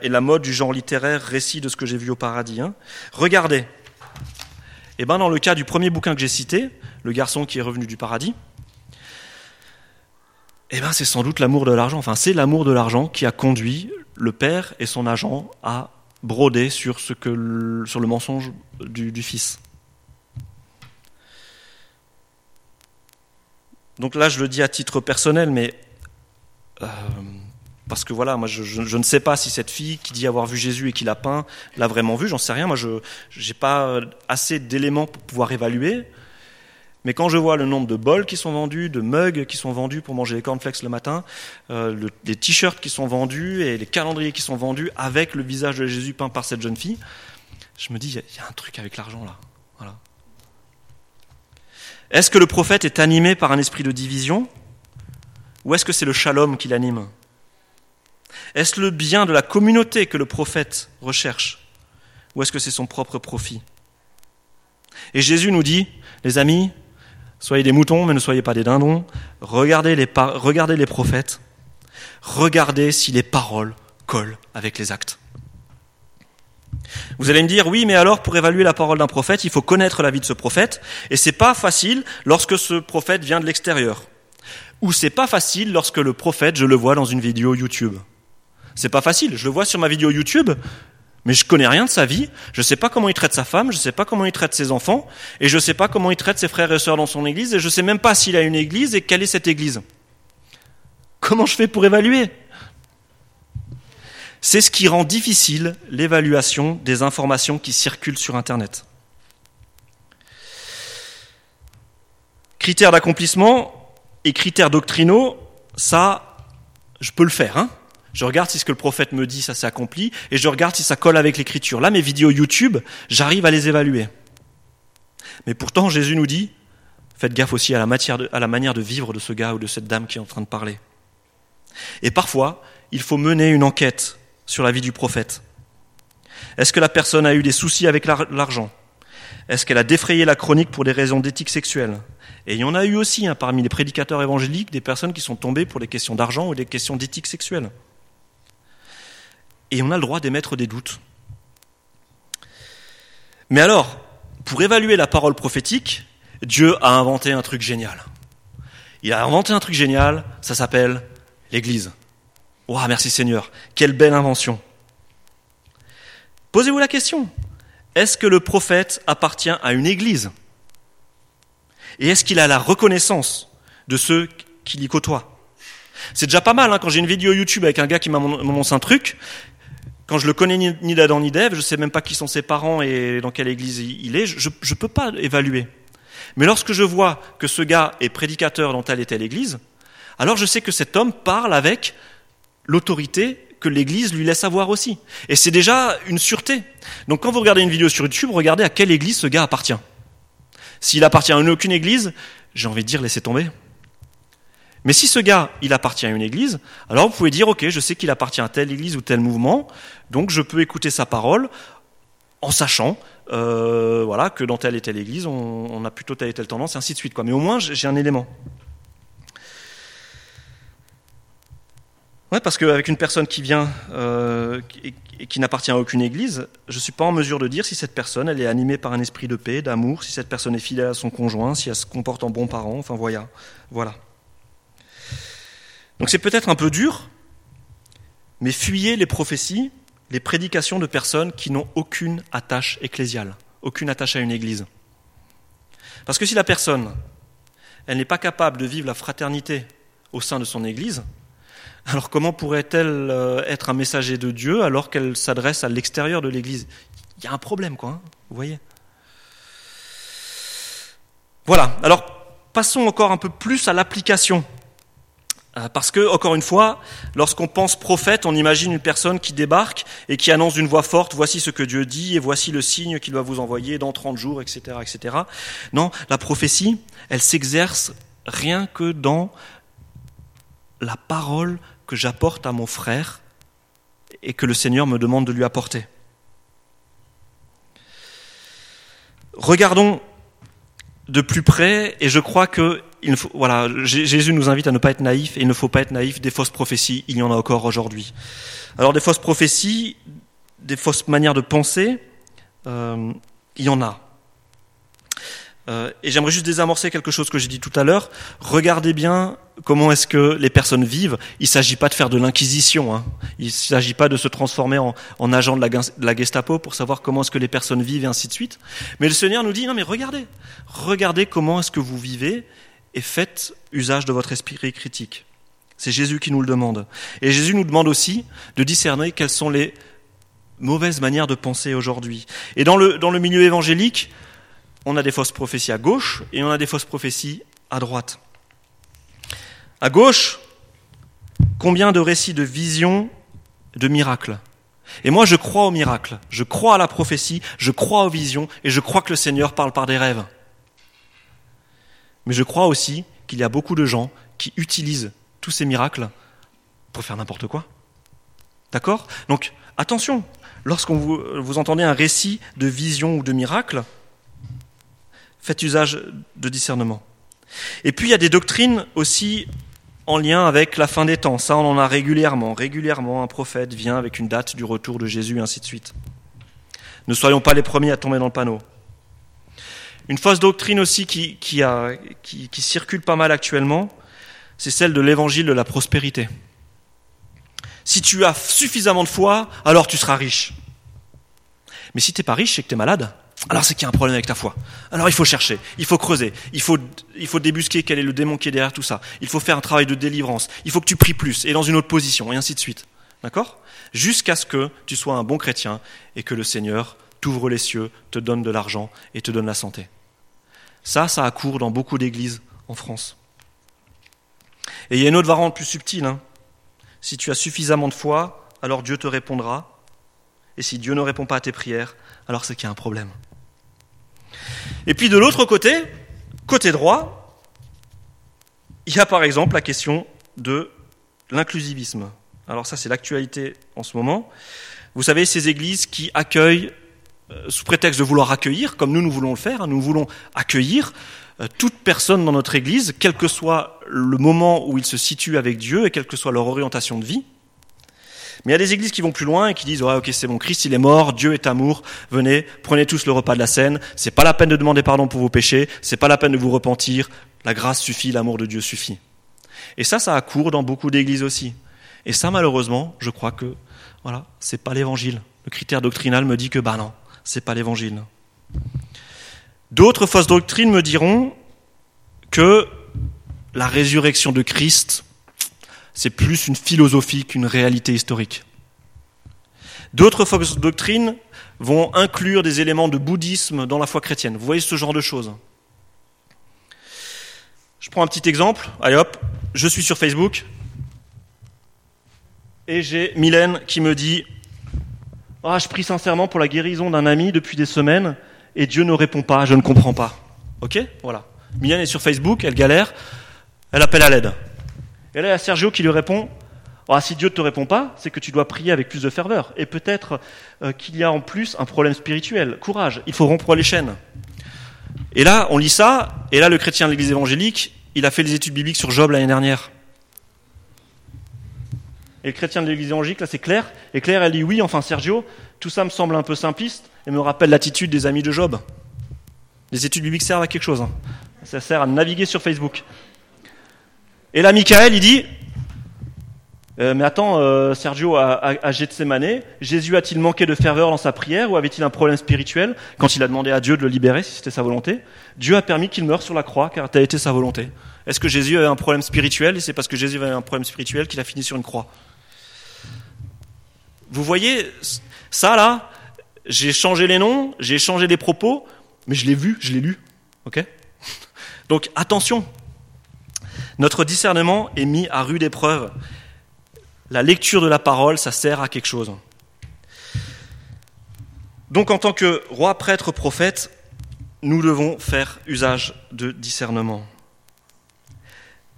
et, la, mode du genre littéraire récit de ce que j'ai vu au paradis. Hein. Regardez. Et eh ben dans le cas du premier bouquin que j'ai cité, Le garçon qui est revenu du paradis, eh ben, c'est sans doute l'amour de l'argent. Enfin, c'est l'amour de l'argent qui a conduit le père et son agent à broder sur le mensonge du, fils. Donc là, je le dis à titre personnel, mais euh, parce que voilà, moi, je, ne sais pas si cette fille qui dit avoir vu Jésus et qui l'a peint l'a vraiment vu. J'en sais rien. Moi, je n'ai pas assez d'éléments pour pouvoir évaluer. Mais quand je vois le nombre de bols qui sont vendus, de mugs qui sont vendus pour manger les cornflakes le matin, euh, les t-shirts qui sont vendus et les calendriers qui sont vendus avec le visage de Jésus peint par cette jeune fille, je me dis, il y, a un truc avec l'argent là. Est-ce que le prophète est animé par un esprit de division ou est-ce que c'est le shalom qui l'anime? Est-ce le bien de la communauté que le prophète recherche ou est-ce que c'est son propre profit? Et Jésus nous dit, les amis, Soyez des moutons, mais ne soyez pas des dindons. Regardez les, regardez les prophètes. Regardez si les paroles collent avec les actes. Vous allez me dire, oui, mais alors pour évaluer la parole d'un prophète, il faut connaître la vie de ce prophète, et c'est pas facile lorsque ce prophète vient de l'extérieur. Ou c'est pas facile lorsque le prophète, je le vois dans une vidéo YouTube. C'est pas facile, je le vois sur ma vidéo YouTube, mais je connais rien de sa vie, je sais pas comment il traite sa femme, je sais pas comment il traite ses enfants, et je sais pas comment il traite ses frères et sœurs dans son église, et je sais même pas s'il a une église et quelle est cette église. Comment je fais pour évaluer? C'est ce qui rend difficile l'évaluation des informations qui circulent sur Internet. Critères d'accomplissement et critères doctrinaux, ça, je peux le faire. Hein je regarde si ce que le prophète me dit, ça s'est accompli, et je regarde si ça colle avec l'écriture. Là, mes vidéos YouTube, j'arrive à les évaluer. Mais pourtant, Jésus nous dit, faites gaffe aussi à la, à la manière de vivre de ce gars ou de cette dame qui est en train de parler. Et parfois, il faut mener une enquête sur la vie du prophète. Est-ce que la personne a eu des soucis avec l'argent? Est-ce qu'elle a défrayé la chronique pour des raisons d'éthique sexuelle? Et il y en a eu aussi hein, parmi les prédicateurs évangéliques des personnes qui sont tombées pour des questions d'argent ou des questions d'éthique sexuelle. Et on a le droit d'émettre des doutes. Mais alors, pour évaluer la parole prophétique, Dieu a inventé un truc génial. Il a inventé un truc génial, ça s'appelle l'Église. Oh, merci Seigneur, quelle belle invention. Posez-vous la question, est-ce que le prophète appartient à une Église? Et est-ce qu'il a la reconnaissance de ceux qui l'y côtoient? C'est déjà pas mal hein, quand j'ai une vidéo YouTube avec un gars qui m'annonce un truc, quand je le connais ni d'Adam ni d'Ève, je sais même pas qui sont ses parents et dans quelle église il est, je ne peux pas évaluer. Mais lorsque je vois que ce gars est prédicateur dans telle et telle église, alors je sais que cet homme parle avec l'autorité que l'église lui laisse avoir aussi. Et c'est déjà une sûreté. Donc quand vous regardez une vidéo sur YouTube, regardez à quelle église ce gars appartient. S'il appartient à aucune église, j'ai envie de dire laissez tomber. Mais si ce gars, il appartient à une église, alors vous pouvez dire, ok, je sais qu'il appartient à telle église ou tel mouvement, donc je peux écouter sa parole en sachant euh, voilà, que dans telle et telle église, on, a plutôt telle et telle tendance, et ainsi de suite. Mais au moins, j'ai un élément. Ouais, parce qu'avec une personne qui vient euh, et, qui n'appartient à aucune église, je ne suis pas en mesure de dire si cette personne elle est animée par un esprit de paix, d'amour, si cette personne est fidèle à son conjoint, si elle se comporte en bon parent, enfin voilà. voilà. Donc c'est peut-être un peu dur, mais fuyez les prophéties, les prédications de personnes qui n'ont aucune attache ecclésiale, aucune attache à une église. Parce que si la personne, elle n'est pas capable de vivre la fraternité au sein de son église, alors comment pourrait-elle euh, être un messager de Dieu alors qu'elle s'adresse à l'extérieur de l'église? Il y a un problème, quoi, hein, vous voyez? Voilà, alors passons encore un peu plus à l'application euh, parce que, encore une fois, lorsqu'on pense prophète, on imagine une personne qui débarque et qui annonce d'une voix forte, voici ce que Dieu dit et voici le signe qu'il va vous envoyer dans 30 jours, etc., etc. Non, la prophétie, elle s'exerce rien que dans la parole que j'apporte à mon frère et que le Seigneur me demande de lui apporter. Regardons de plus près, et je crois que Jésus nous invite à ne pas être naïf, et il ne faut pas être naïf des fausses prophéties, il y en a encore aujourd'hui. Alors des fausses prophéties, des fausses manières de penser, euh, il y en a. Euh, et j'aimerais juste désamorcer quelque chose que j'ai dit tout à l'heure. Regardez bien comment est-ce que les personnes vivent. Il ne s'agit pas de faire de l'inquisition. Hein. Il ne s'agit pas de se transformer en, en agent de la, de la, Gestapo pour savoir comment est-ce que les personnes vivent et ainsi de suite. Mais le Seigneur nous dit, non mais regardez, regardez comment est-ce que vous vivez et faites usage de votre esprit critique. C'est Jésus qui nous le demande. Et Jésus nous demande aussi de discerner quelles sont les mauvaises manières de penser aujourd'hui. Et dans le, dans le milieu évangélique, on a des fausses prophéties à gauche et on a des fausses prophéties à droite. À gauche, combien de récits de visions, de miracles? Et moi, je crois aux miracles, je crois à la prophétie, je crois aux visions et je crois que le Seigneur parle par des rêves. Mais je crois aussi qu'il y a beaucoup de gens qui utilisent tous ces miracles pour faire n'importe quoi. D'accord? Donc, attention, lorsqu'on vous, vous entendez un récit de vision ou de miracle, Faites usage de discernement. Et puis il y a des doctrines aussi en lien avec la fin des temps. Ça, on en a régulièrement. Régulièrement, un prophète vient avec une date du retour de Jésus, ainsi de suite. Ne soyons pas les premiers à tomber dans le panneau. Une fausse doctrine aussi qui, qui, qui circule pas mal actuellement, c'est celle de l'évangile de la prospérité. Si tu as suffisamment de foi, alors tu seras riche. Mais si tu n'es pas riche, c'est que tu es malade alors c'est qu'il y a un problème avec ta foi. Alors il faut chercher, il faut creuser, il faut, débusquer quel est le démon qui est derrière tout ça. Il faut faire un travail de délivrance. Il faut que tu pries plus et dans une autre position et ainsi de suite. D'accord? Jusqu'à ce que tu sois un bon chrétien et que le Seigneur t'ouvre les cieux, te donne de l'argent et te donne la santé. Ça, ça accourt dans beaucoup d'églises en France. Et il y a une autre variante plus subtile. Hein. Si tu as suffisamment de foi, alors Dieu te répondra. Et si Dieu ne répond pas à tes prières, alors c'est qu'il y a un problème. Et puis de l'autre côté, côté droit, il y a par exemple la question de l'inclusivisme. Alors ça, c'est l'actualité en ce moment. Vous savez, ces églises qui accueillent, euh, sous prétexte de vouloir accueillir, comme nous, nous voulons le faire, hein, nous voulons accueillir euh, toute personne dans notre église, quel que soit le moment où ils se situent avec Dieu et quelle que soit leur orientation de vie. Mais il y a des églises qui vont plus loin et qui disent ouais, ok c'est bon Christ il est mort Dieu est amour venez prenez tous le repas de la scène c'est pas la peine de demander pardon pour vos péchés c'est pas la peine de vous repentir la grâce suffit l'amour de Dieu suffit et ça ça accourt dans beaucoup d'églises aussi et ça, malheureusement, je crois que voilà, c'est pas l'évangile. Le critère doctrinal me dit que bah non, c'est pas l'évangile. D'autres fausses doctrines me diront que la résurrection de Christ, c'est plus une philosophie qu'une réalité historique. D'autres doctrines vont inclure des éléments de bouddhisme dans la foi chrétienne. Vous voyez ce genre de choses. Je prends un petit exemple. Allez hop, je suis sur Facebook, et j'ai Mylène qui me dit Ah, je prie sincèrement pour la guérison d'un ami depuis des semaines et Dieu ne répond pas, je ne comprends pas. Ok Voilà. Mylène est sur Facebook, elle galère, elle appelle à l'aide. Et là, il y a Sergio qui lui répond ah, si Dieu ne te répond pas, c'est que tu dois prier avec plus de ferveur. Et peut-être euh, qu'il y a en plus un problème spirituel. Courage, il faut rompre les chaînes. Et là, on lit ça, et là, le chrétien de l'église évangélique, il a fait des études bibliques sur Job l'année dernière. Et le chrétien de l'église évangélique, là, c'est Claire. Et Claire, elle dit oui, enfin Sergio, tout ça me semble un peu simpliste et me rappelle l'attitude des amis de Job. Les études bibliques servent à quelque chose. Hein. Ça sert à naviguer sur Facebook. Et là, Michael, il dit euh, Mais attends, euh, Sergio, à, à, Gethsemane, Jésus a-t-il manqué de ferveur dans sa prière ou avait-il un problème spirituel quand il a demandé à Dieu de le libérer, si c'était sa volonté? Dieu a permis qu'il meure sur la croix car telle été sa volonté. Est-ce que Jésus avait un problème spirituel? Et c'est parce que Jésus avait un problème spirituel qu'il a fini sur une croix. Vous voyez, ça là, j'ai changé les noms, j'ai changé les propos, mais je l'ai vu, je l'ai lu. Ok? Donc attention, notre discernement est mis à rude épreuve. La lecture de la parole, ça sert à quelque chose. Donc en tant que roi, prêtre, prophète, nous devons faire usage de discernement.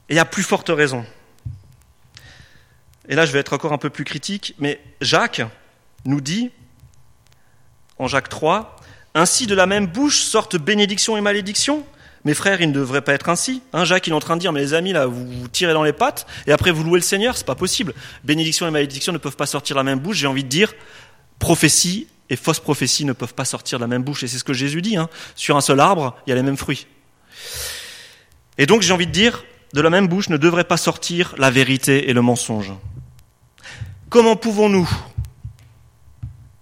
Et à plus forte raison et là je vais être encore un peu plus critique, mais Jacques nous dit, en Jacques 3, Ainsi de la même bouche sortent bénédiction et malédiction mes frères, il ne devrait pas être ainsi. Hein, Jacques, il est en train de dire, mais les amis, là, vous, vous tirez dans les pattes, et après vous louez le Seigneur, c'est pas possible. Bénédiction et malédiction ne peuvent pas sortir de la même bouche. J'ai envie de dire, prophétie et fausse prophétie ne peuvent pas sortir de la même bouche. Et c'est ce que Jésus dit. Hein. Sur un seul arbre, il y a les mêmes fruits. Et donc, j'ai envie de dire, de la même bouche ne devrait pas sortir la vérité et le mensonge. Comment pouvons-nous,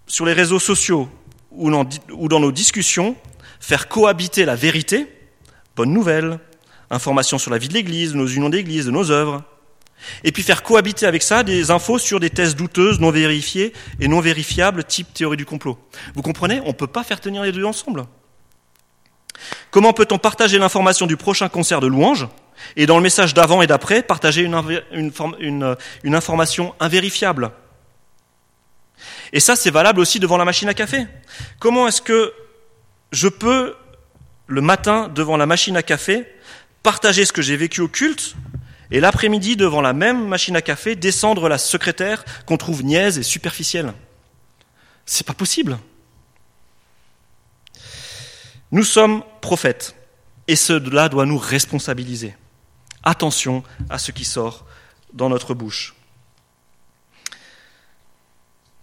sur les réseaux sociaux ou dans, nos discussions, faire cohabiter la vérité, bonne nouvelle, informations sur la vie de l'Église, nos unions d'Église, de nos œuvres, et puis faire cohabiter avec ça des infos sur des thèses douteuses, non vérifiées et non vérifiables, type théorie du complot. Vous comprenez? On ne peut pas faire tenir les deux ensemble. Comment peut-on partager l'information du prochain concert de louanges et dans le message d'avant et d'après, partager une, information invérifiable? Et ça, c'est valable aussi devant la machine à café. Comment est-ce que je peux, le matin, devant la machine à café, partager ce que j'ai vécu au culte, et l'après-midi, devant la même machine à café, descendre la secrétaire qu'on trouve niaise et superficielle C'est pas possible. Nous sommes prophètes, et cela doit nous responsabiliser attention à ce qui sort dans notre bouche.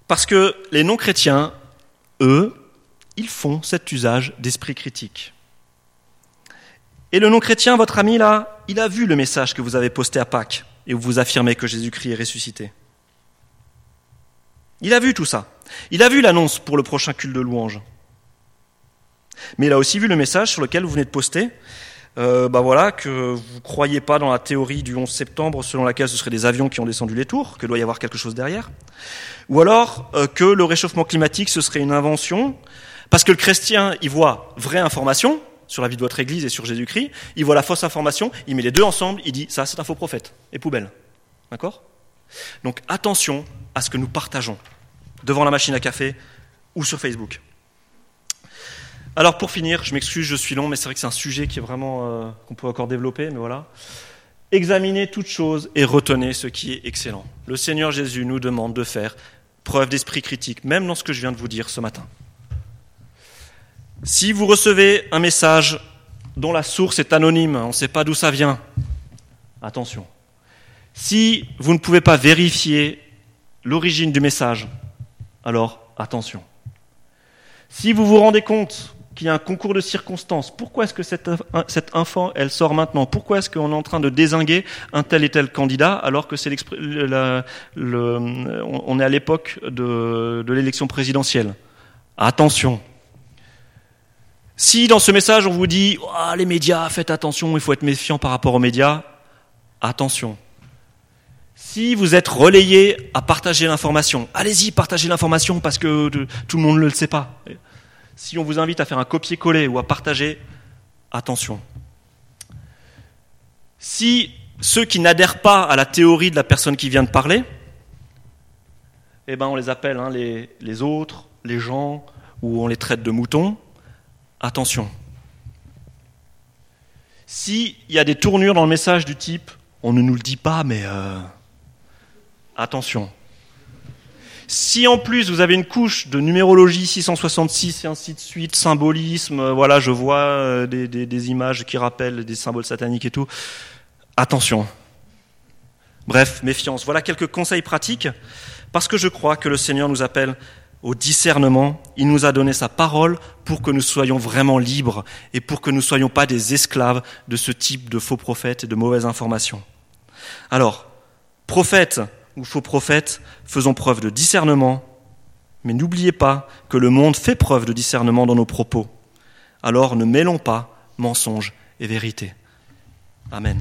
Parce que les non-chrétiens, eux, ils font cet usage d'esprit critique. Et le non-chrétien, votre ami là, il a vu le message que vous avez posté à Pâques et où vous affirmez que Jésus-Christ est ressuscité. Il a vu tout ça. Il a vu l'annonce pour le prochain culte de louange. Mais il a aussi vu le message sur lequel vous venez de poster euh, bah voilà, que vous croyez pas dans la théorie du 11 septembre selon laquelle ce seraient des avions qui ont descendu les tours, que doit y avoir quelque chose derrière, ou alors euh, que le réchauffement climatique ce serait une invention, parce que le chrétien il voit vraie information sur la vie de votre Église et sur Jésus-Christ, il voit la fausse information, il met les deux ensemble, il dit ça c'est un faux prophète et poubelle, d'accord? Donc attention à ce que nous partageons devant la machine à café ou sur Facebook. Alors pour finir, je m'excuse, je suis long, mais c'est vrai que c'est un sujet qui est vraiment euh, qu'on peut encore développer, mais voilà. Examinez toutes choses et retenez ce qui est excellent. Le Seigneur Jésus nous demande de faire preuve d'esprit critique, même dans ce que je viens de vous dire ce matin. Si vous recevez un message dont la source est anonyme, on ne sait pas d'où ça vient, attention. Si vous ne pouvez pas vérifier l'origine du message, alors attention. Si vous vous rendez compte qu'il y a un concours de circonstances. Pourquoi est-ce que cette, cette info, elle sort maintenant? Pourquoi est-ce qu'on est en train de désinguer un tel et tel candidat alors que c'est est à l'époque de l'élection présidentielle? Attention. Si dans ce message on vous dit oh, les médias, faites attention, il faut être méfiant par rapport aux médias, attention. Si vous êtes relayé à partager l'information, allez-y, partagez l'information parce que tout le monde ne le sait pas. Si on vous invite à faire un copier-coller ou à partager, attention. Si ceux qui n'adhèrent pas à la théorie de la personne qui vient de parler, eh ben on les appelle hein, les autres, les gens, ou on les traite de moutons, attention. S'il y a des tournures dans le message du type on ne nous le dit pas, mais euh, attention. Si en plus vous avez une couche de numérologie 666 et ainsi de suite, symbolisme, euh, voilà, je vois euh, des, des, images qui rappellent des symboles sataniques et tout, attention. Bref, méfiance. Voilà quelques conseils pratiques, parce que je crois que le Seigneur nous appelle au discernement. Il nous a donné sa parole pour que nous soyons vraiment libres et pour que nous ne soyons pas des esclaves de ce type de faux prophètes et de mauvaises informations. Alors, prophète, ou faux prophètes, faisons preuve de discernement, mais n'oubliez pas que le monde fait preuve de discernement dans nos propos. Alors ne mêlons pas mensonge et vérité. Amen.